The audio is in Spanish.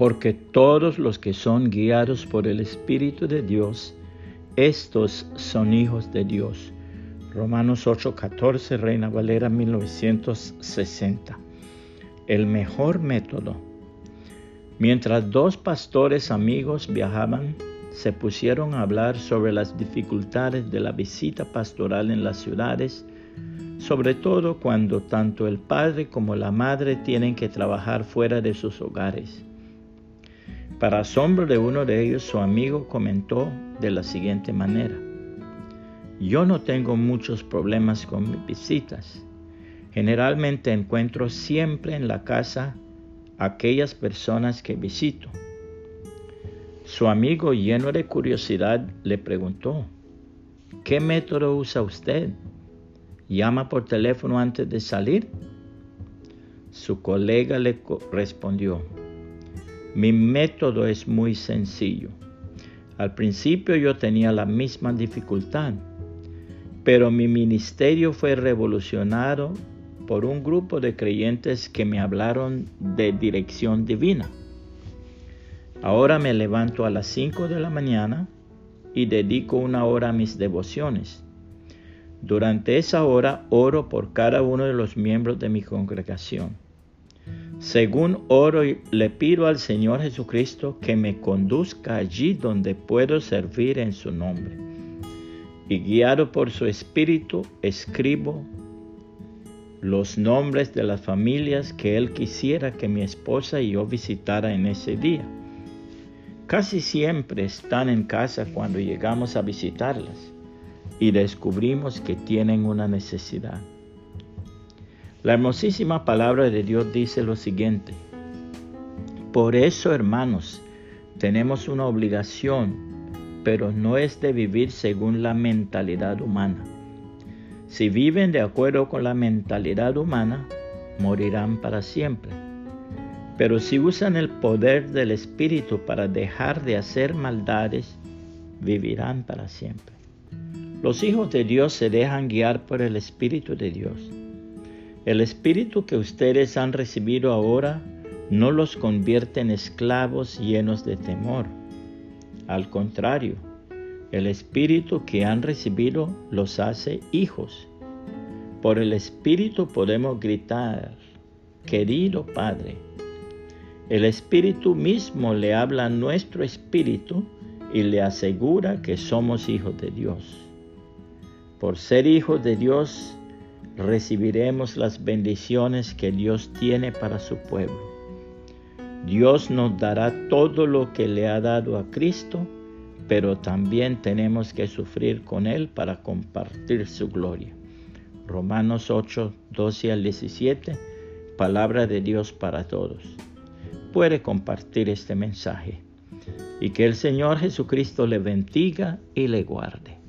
porque todos los que son guiados por el Espíritu de Dios, estos son hijos de Dios. Romanos 8:14, Reina Valera 1960. El mejor método. Mientras dos pastores amigos viajaban, se pusieron a hablar sobre las dificultades de la visita pastoral en las ciudades, sobre todo cuando tanto el padre como la madre tienen que trabajar fuera de sus hogares. Para asombro de uno de ellos, su amigo comentó de la siguiente manera. Yo no tengo muchos problemas con mis visitas. Generalmente encuentro siempre en la casa aquellas personas que visito. Su amigo, lleno de curiosidad, le preguntó, ¿qué método usa usted? ¿Llama por teléfono antes de salir? Su colega le respondió, mi método es muy sencillo. Al principio yo tenía la misma dificultad, pero mi ministerio fue revolucionado por un grupo de creyentes que me hablaron de dirección divina. Ahora me levanto a las 5 de la mañana y dedico una hora a mis devociones. Durante esa hora oro por cada uno de los miembros de mi congregación. Según oro, le pido al Señor Jesucristo que me conduzca allí donde puedo servir en su nombre. Y guiado por su Espíritu, escribo los nombres de las familias que Él quisiera que mi esposa y yo visitara en ese día. Casi siempre están en casa cuando llegamos a visitarlas y descubrimos que tienen una necesidad. La hermosísima palabra de Dios dice lo siguiente. Por eso, hermanos, tenemos una obligación, pero no es de vivir según la mentalidad humana. Si viven de acuerdo con la mentalidad humana, morirán para siempre. Pero si usan el poder del Espíritu para dejar de hacer maldades, vivirán para siempre. Los hijos de Dios se dejan guiar por el Espíritu de Dios. El espíritu que ustedes han recibido ahora no los convierte en esclavos llenos de temor. Al contrario, el espíritu que han recibido los hace hijos. Por el espíritu podemos gritar, querido Padre. El espíritu mismo le habla a nuestro espíritu y le asegura que somos hijos de Dios. Por ser hijos de Dios, recibiremos las bendiciones que Dios tiene para su pueblo. Dios nos dará todo lo que le ha dado a Cristo, pero también tenemos que sufrir con Él para compartir su gloria. Romanos 8, 12 al 17, palabra de Dios para todos. Puede compartir este mensaje y que el Señor Jesucristo le bendiga y le guarde.